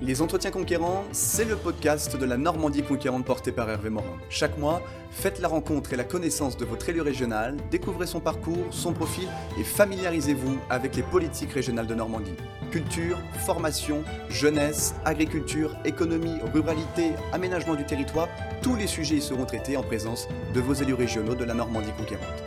Les Entretiens Conquérants, c'est le podcast de la Normandie conquérante porté par Hervé Morin. Chaque mois, faites la rencontre et la connaissance de votre élu régional, découvrez son parcours, son profil et familiarisez-vous avec les politiques régionales de Normandie. Culture, formation, jeunesse, agriculture, économie, ruralité, aménagement du territoire, tous les sujets y seront traités en présence de vos élus régionaux de la Normandie conquérante.